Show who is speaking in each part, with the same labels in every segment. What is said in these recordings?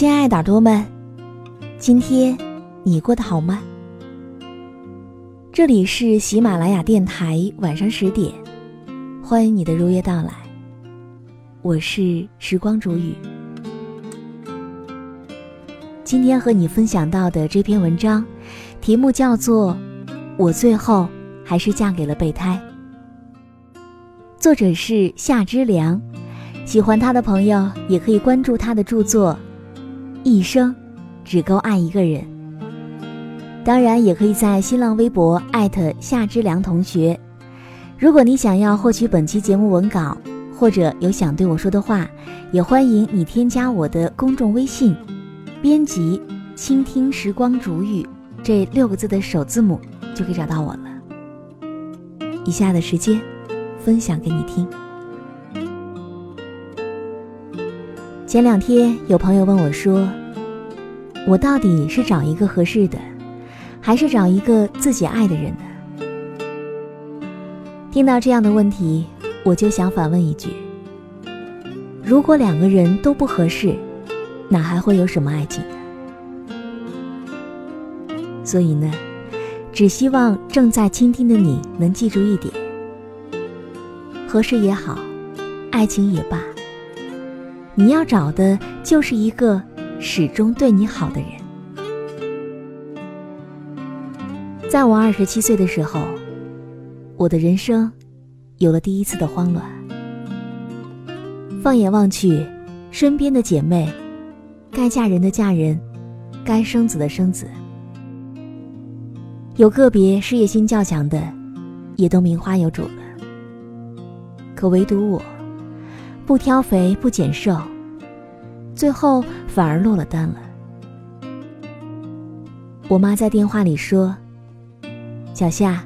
Speaker 1: 亲爱的耳朵们，今天你过得好吗？这里是喜马拉雅电台，晚上十点，欢迎你的如约到来。我是时光煮雨，今天和你分享到的这篇文章，题目叫做《我最后还是嫁给了备胎》，作者是夏之良。喜欢他的朋友也可以关注他的著作。一生只够爱一个人。当然，也可以在新浪微博艾特夏之良同学。如果你想要获取本期节目文稿，或者有想对我说的话，也欢迎你添加我的公众微信，编辑“倾听时光煮雨”这六个字的首字母，就可以找到我了。以下的时间，分享给你听。前两天有朋友问我说：“我到底是找一个合适的，还是找一个自己爱的人呢？”听到这样的问题，我就想反问一句：如果两个人都不合适，哪还会有什么爱情？所以呢，只希望正在倾听的你能记住一点：合适也好，爱情也罢。你要找的就是一个始终对你好的人。在我二十七岁的时候，我的人生有了第一次的慌乱。放眼望去，身边的姐妹，该嫁人的嫁人，该生子的生子，有个别事业心较强的，也都名花有主了。可唯独我。不挑肥不拣瘦，最后反而落了单了。我妈在电话里说：“小夏，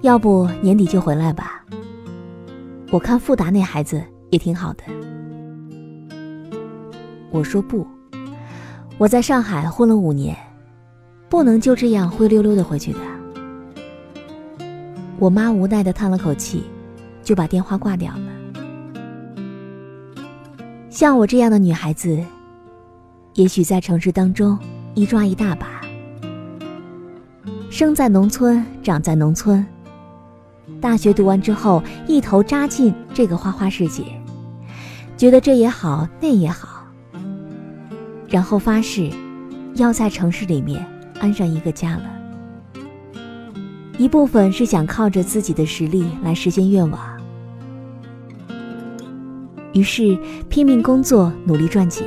Speaker 1: 要不年底就回来吧。我看富达那孩子也挺好的。”我说不，我在上海混了五年，不能就这样灰溜溜的回去的。我妈无奈的叹了口气，就把电话挂掉了。像我这样的女孩子，也许在城市当中一抓一大把。生在农村，长在农村，大学读完之后，一头扎进这个花花世界，觉得这也好，那也好，然后发誓要在城市里面安上一个家了。一部分是想靠着自己的实力来实现愿望。于是拼命工作，努力赚钱。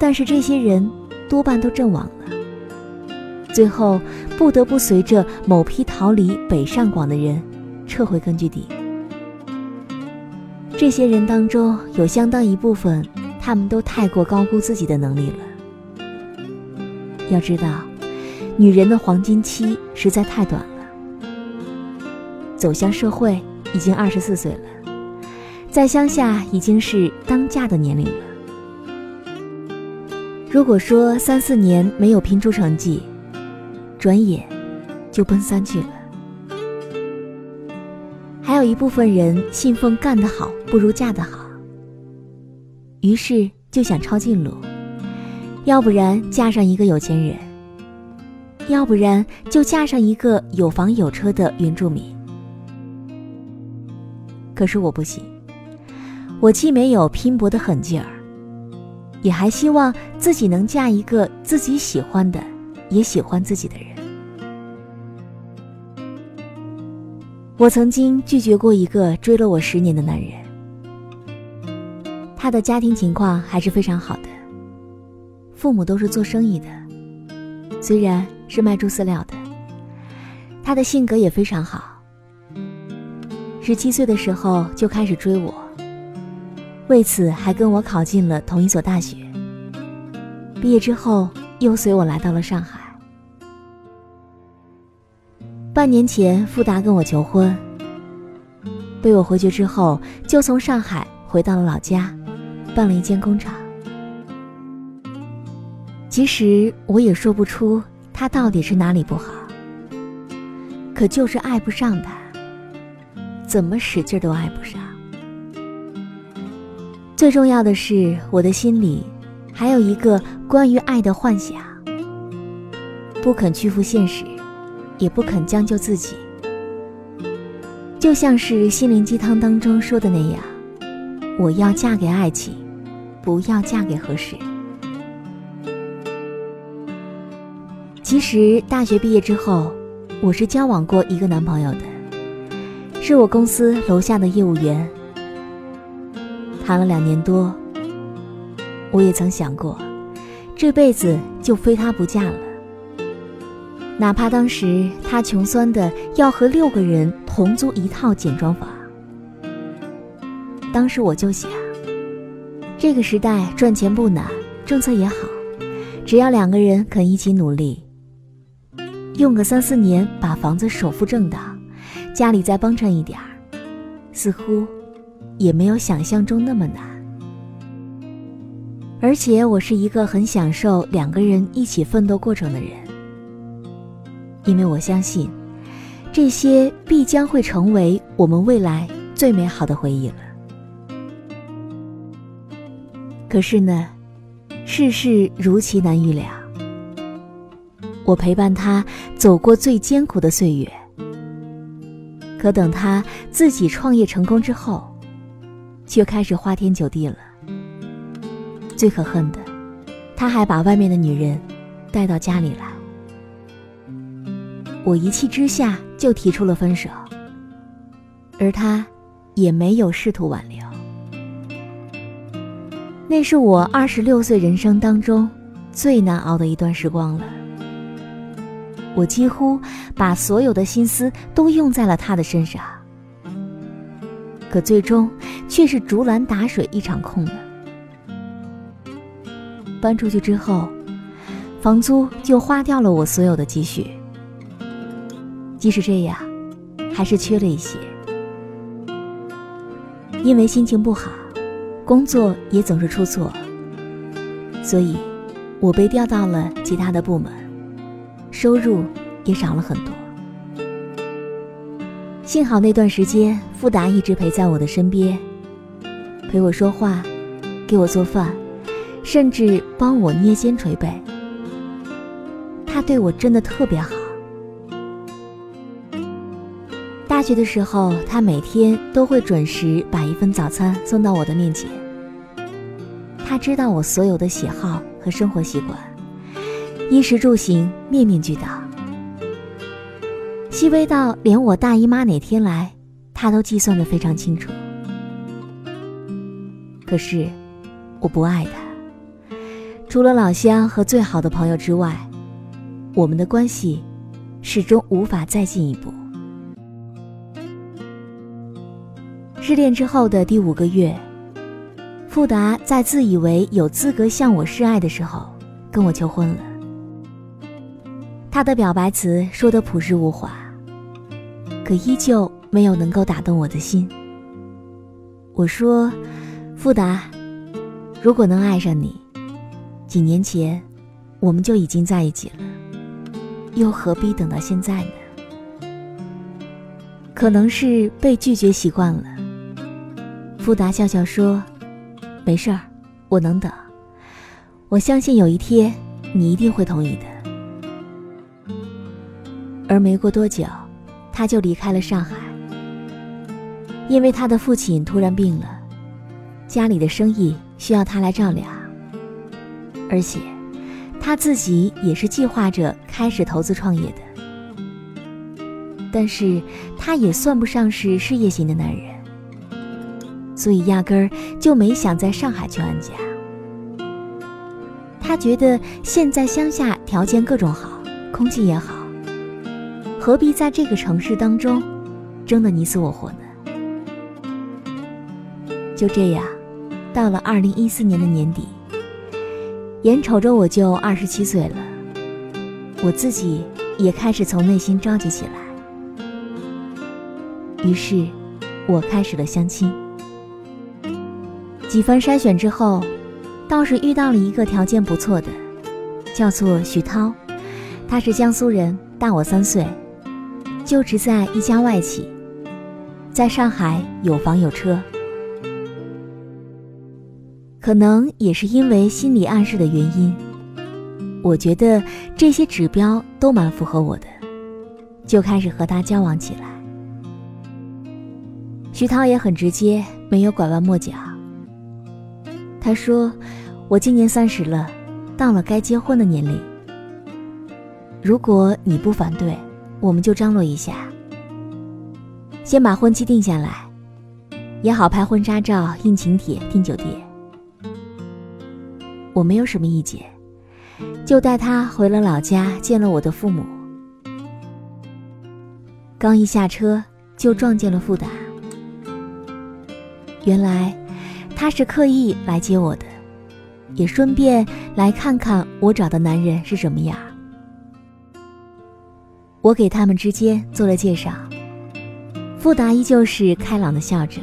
Speaker 1: 但是这些人多半都阵亡了，最后不得不随着某批逃离北上广的人撤回根据地。这些人当中有相当一部分，他们都太过高估自己的能力了。要知道，女人的黄金期实在太短了，走向社会已经二十四岁了。在乡下已经是当嫁的年龄了。如果说三四年没有拼出成绩，转眼就奔三去了。还有一部分人信奉干得好不如嫁得好，于是就想抄近路，要不然嫁上一个有钱人，要不然就嫁上一个有房有车的原住民。可是我不行，我既没有拼搏的狠劲儿，也还希望自己能嫁一个自己喜欢的，也喜欢自己的人。我曾经拒绝过一个追了我十年的男人，他的家庭情况还是非常好的，父母都是做生意的，虽然是卖猪饲料的。他的性格也非常好，十七岁的时候就开始追我，为此还跟我考进了同一所大学。毕业之后又随我来到了上海。半年前，富达跟我求婚，被我回绝之后，就从上海回到了老家，办了一间工厂。其实我也说不出他到底是哪里不好，可就是爱不上他，怎么使劲都爱不上。最重要的是，我的心里还有一个关于爱的幻想，不肯屈服现实。也不肯将就自己，就像是心灵鸡汤当中说的那样：“我要嫁给爱情，不要嫁给合适。”其实大学毕业之后，我是交往过一个男朋友的，是我公司楼下的业务员，谈了两年多。我也曾想过，这辈子就非他不嫁了。哪怕当时他穷酸的要和六个人同租一套简装房，当时我就想，这个时代赚钱不难，政策也好，只要两个人肯一起努力，用个三四年把房子首付挣到，家里再帮衬一点儿，似乎也没有想象中那么难。而且我是一个很享受两个人一起奋斗过程的人。因为我相信，这些必将会成为我们未来最美好的回忆了。可是呢，世事如棋难预料。我陪伴他走过最艰苦的岁月，可等他自己创业成功之后，却开始花天酒地了。最可恨的，他还把外面的女人带到家里来。我一气之下就提出了分手，而他也没有试图挽留。那是我二十六岁人生当中最难熬的一段时光了。我几乎把所有的心思都用在了他的身上，可最终却是竹篮打水一场空了。搬出去之后，房租就花掉了我所有的积蓄。即使这样，还是缺了一些。因为心情不好，工作也总是出错，所以，我被调到了其他的部门，收入也少了很多。幸好那段时间，富达一直陪在我的身边，陪我说话，给我做饭，甚至帮我捏肩捶背。他对我真的特别好。大学的时候，他每天都会准时把一份早餐送到我的面前。他知道我所有的喜好和生活习惯，衣食住行面面俱到，细微到连我大姨妈哪天来，他都计算的非常清楚。可是，我不爱他，除了老乡和最好的朋友之外，我们的关系始终无法再进一步。失恋之后的第五个月，富达在自以为有资格向我示爱的时候，跟我求婚了。他的表白词说的朴实无华，可依旧没有能够打动我的心。我说：“富达，如果能爱上你，几年前我们就已经在一起了，又何必等到现在呢？”可能是被拒绝习惯了。富达笑笑说：“没事儿，我能等。我相信有一天你一定会同意的。”而没过多久，他就离开了上海，因为他的父亲突然病了，家里的生意需要他来照料，而且他自己也是计划着开始投资创业的，但是他也算不上是事业型的男人，所以压根儿就没想在上海去安家。他觉得现在乡下条件各种好，空气也好，何必在这个城市当中争得你死我活呢？就这样，到了二零一四年的年底，眼瞅着我就二十七岁了，我自己也开始从内心着急起来。于是，我开始了相亲。几番筛选之后。倒是遇到了一个条件不错的，叫做徐涛，他是江苏人，大我三岁，就职在一家外企，在上海有房有车。可能也是因为心理暗示的原因，我觉得这些指标都蛮符合我的，就开始和他交往起来。徐涛也很直接，没有拐弯抹角。他说。我今年三十了，到了该结婚的年龄。如果你不反对，我们就张罗一下，先把婚期定下来，也好拍婚纱照、印请帖、订酒店。我没有什么意见，就带他回了老家见了我的父母。刚一下车，就撞见了富达。原来他是刻意来接我的。也顺便来看看我找的男人是什么样。我给他们之间做了介绍，富达依旧是开朗的笑着，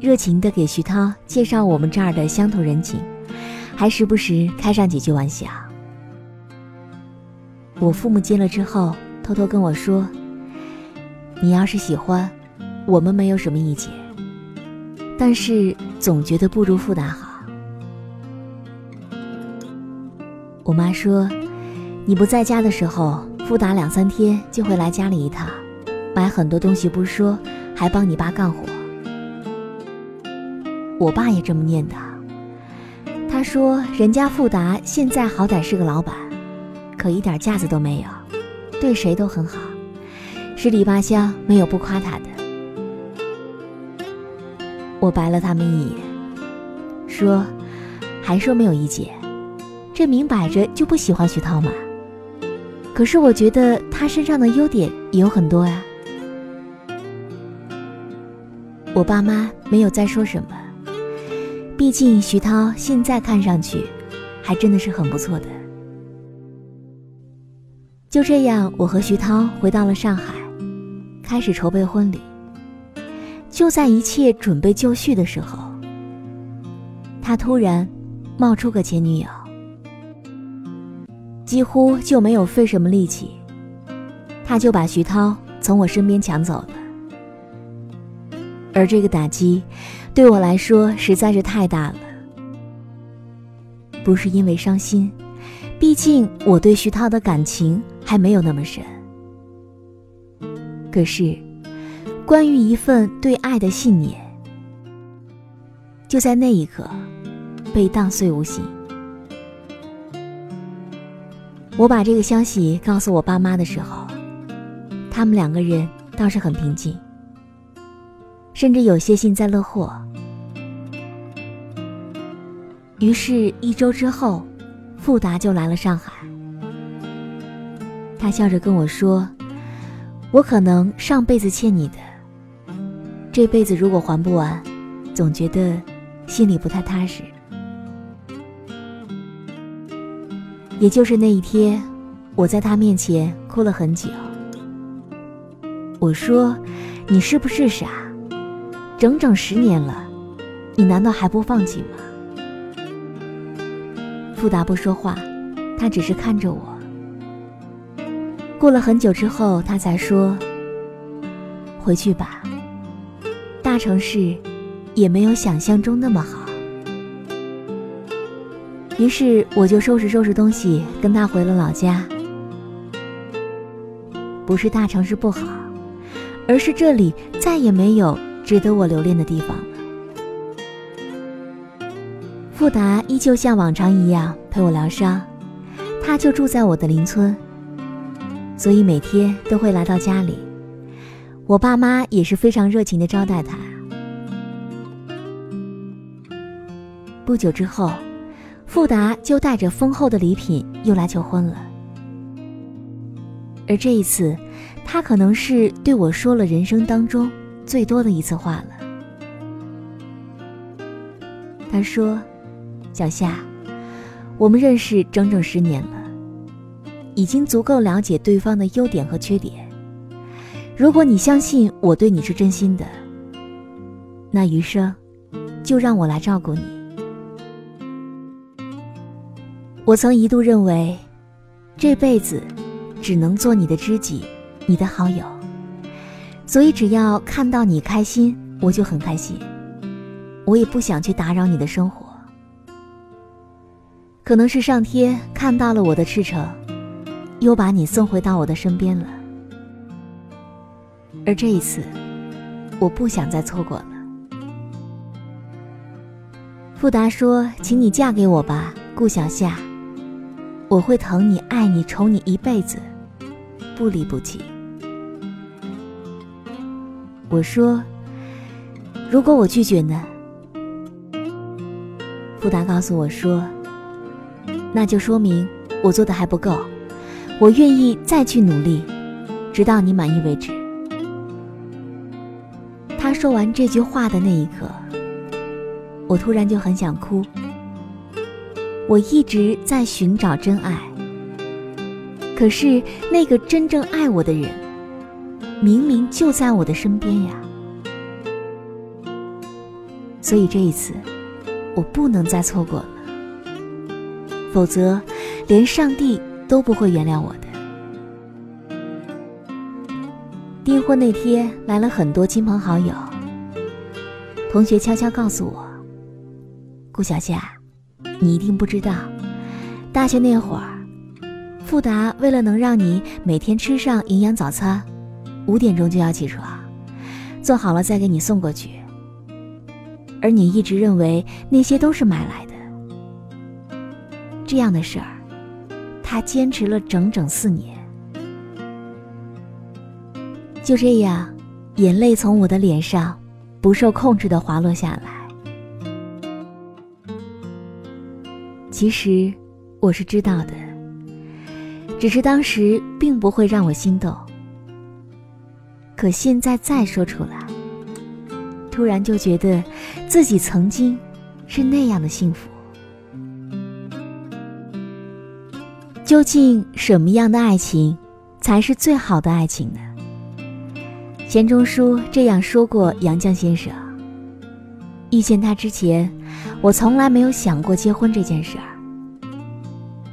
Speaker 1: 热情的给徐涛介绍我们这儿的乡土人情，还时不时开上几句玩笑。我父母见了之后，偷偷跟我说：“你要是喜欢，我们没有什么意见，但是总觉得不如富达好。”我妈说：“你不在家的时候，富达两三天就会来家里一趟，买很多东西不说，还帮你爸干活。”我爸也这么念叨。说：“人家富达现在好歹是个老板，可一点架子都没有，对谁都很好，十里八乡没有不夸他的。”我白了他们一眼，说：“还说没有意见。”这明摆着就不喜欢徐涛嘛。可是我觉得他身上的优点也有很多呀。我爸妈没有再说什么，毕竟徐涛现在看上去还真的是很不错的。就这样，我和徐涛回到了上海，开始筹备婚礼。就在一切准备就绪的时候，他突然冒出个前女友。几乎就没有费什么力气，他就把徐涛从我身边抢走了。而这个打击，对我来说实在是太大了。不是因为伤心，毕竟我对徐涛的感情还没有那么深。可是，关于一份对爱的信念，就在那一刻被荡碎无形。我把这个消息告诉我爸妈的时候，他们两个人倒是很平静，甚至有些幸灾乐祸。于是，一周之后，富达就来了上海。他笑着跟我说：“我可能上辈子欠你的，这辈子如果还不完，总觉得心里不太踏实。”也就是那一天，我在他面前哭了很久。我说：“你是不是傻？整整十年了，你难道还不放弃吗？”富达不说话，他只是看着我。过了很久之后，他才说：“回去吧，大城市也没有想象中那么好。”于是我就收拾收拾东西，跟他回了老家。不是大城市不好，而是这里再也没有值得我留恋的地方。富达依旧像往常一样陪我疗伤，他就住在我的邻村，所以每天都会来到家里。我爸妈也是非常热情的招待他。不久之后，富达就带着丰厚的礼品又来求婚了。而这一次，他可能是对我说了人生当中最多的一次话了。他说：“小夏，我们认识整整十年了，已经足够了解对方的优点和缺点。如果你相信我对你是真心的，那余生就让我来照顾你。”我曾一度认为，这辈子只能做你的知己，你的好友。所以只要看到你开心，我就很开心。我也不想去打扰你的生活。可能是上天看到了我的赤诚，又把你送回到我的身边了。而这一次，我不想再错过了。富达说：“请你嫁给我吧，顾小夏。”我会疼你、爱你、宠你一辈子，不离不弃。我说：“如果我拒绝呢？”富达告诉我说：“那就说明我做的还不够，我愿意再去努力，直到你满意为止。”他说完这句话的那一刻，我突然就很想哭。我一直在寻找真爱，可是那个真正爱我的人，明明就在我的身边呀。所以这一次，我不能再错过了，否则，连上帝都不会原谅我的。订婚那天来了很多亲朋好友，同学悄悄告诉我：“顾小夏。”你一定不知道，大学那会儿，富达为了能让你每天吃上营养早餐，五点钟就要起床，做好了再给你送过去。而你一直认为那些都是买来的。这样的事儿，他坚持了整整四年。就这样，眼泪从我的脸上不受控制的滑落下来。其实我是知道的，只是当时并不会让我心动。可现在再说出来，突然就觉得自己曾经是那样的幸福。究竟什么样的爱情才是最好的爱情呢？钱钟书这样说过杨绛先生。遇见他之前，我从来没有想过结婚这件事儿。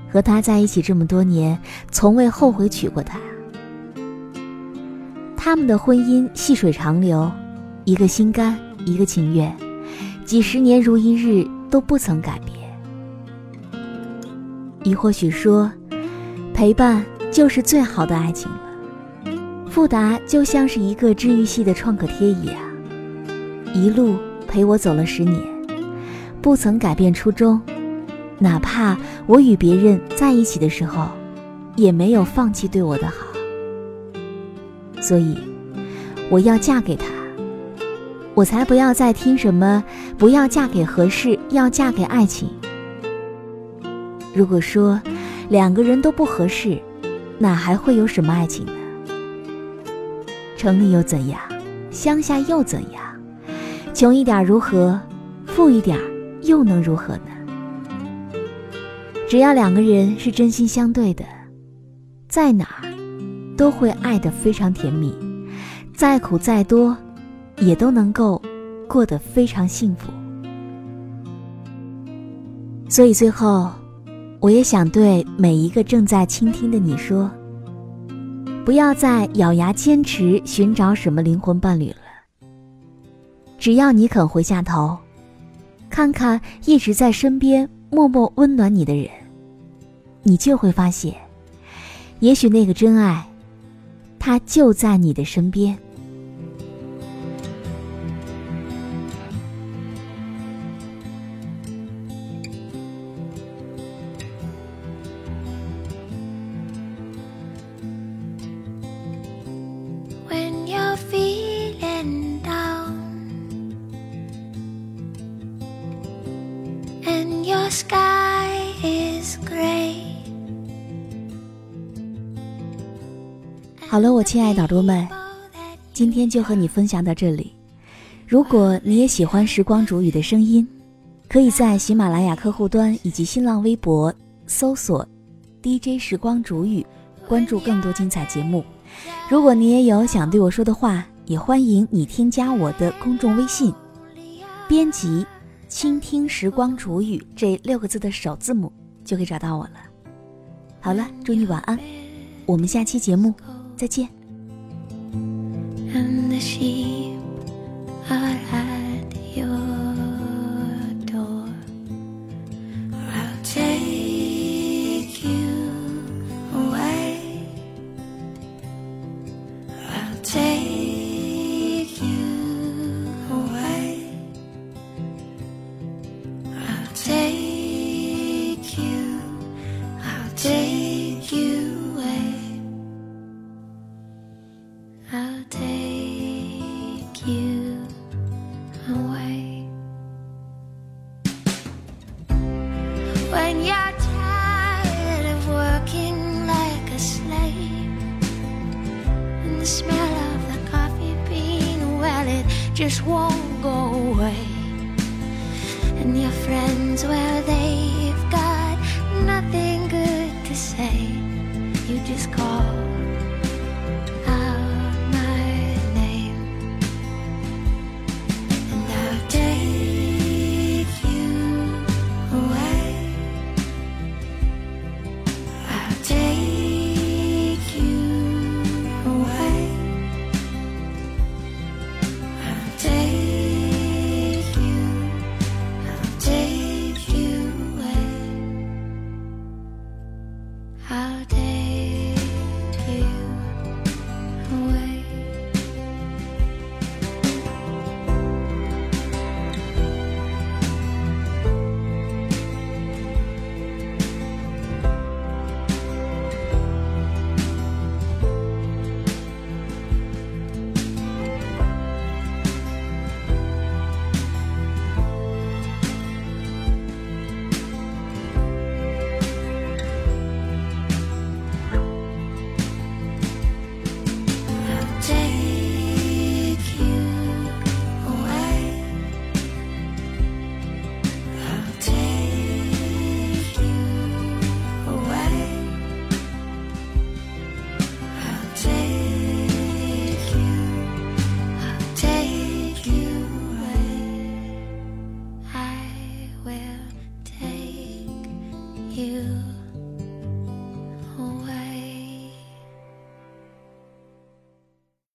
Speaker 1: 和他在一起这么多年，从未后悔娶过她。他们的婚姻细水长流，一个心甘，一个情愿，几十年如一日都不曾改变。你或许说，陪伴就是最好的爱情了。富达就像是一个治愈系的创可贴一样，一路陪我走了十年，不曾改变初衷。哪怕我与别人在一起的时候，也没有放弃对我的好。所以，我要嫁给他，我才不要再听什么“不要嫁给合适，要嫁给爱情”。如果说两个人都不合适，哪还会有什么爱情呢？城里又怎样？乡下又怎样？穷一点如何？富一点又能如何呢？只要两个人是真心相对的，在哪儿都会爱得非常甜蜜，再苦再多，也都能够过得非常幸福。所以最后，我也想对每一个正在倾听的你说：不要再咬牙坚持寻找什么灵魂伴侣了。只要你肯回下头，看看一直在身边默默温暖你的人。你就会发现，也许那个真爱，他
Speaker 2: 就在你的身边。亲爱的耳朵们，今天就和你分享到这里。如果你也喜欢时光煮雨的声音，可以在喜马拉雅客户端以及新浪微博搜索 “DJ 时光煮雨”，关注更多精彩节目。如果你也有想对我说的话，也欢迎你添加我的公众微信，编辑“倾听时光煮雨”这六个字的首字母，就可以找到我了。好了，祝你晚安，我们下期节目。再见。and the sheep are